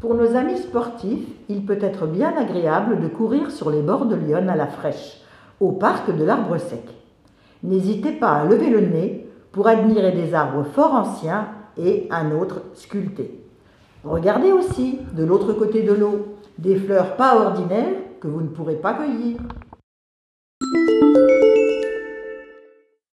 Pour nos amis sportifs, il peut être bien agréable de courir sur les bords de Lyon à la fraîche, au parc de l'Arbre Sec. N'hésitez pas à lever le nez pour admirer des arbres fort anciens et un autre sculpté. Regardez aussi, de l'autre côté de l'eau, des fleurs pas ordinaires que vous ne pourrez pas cueillir.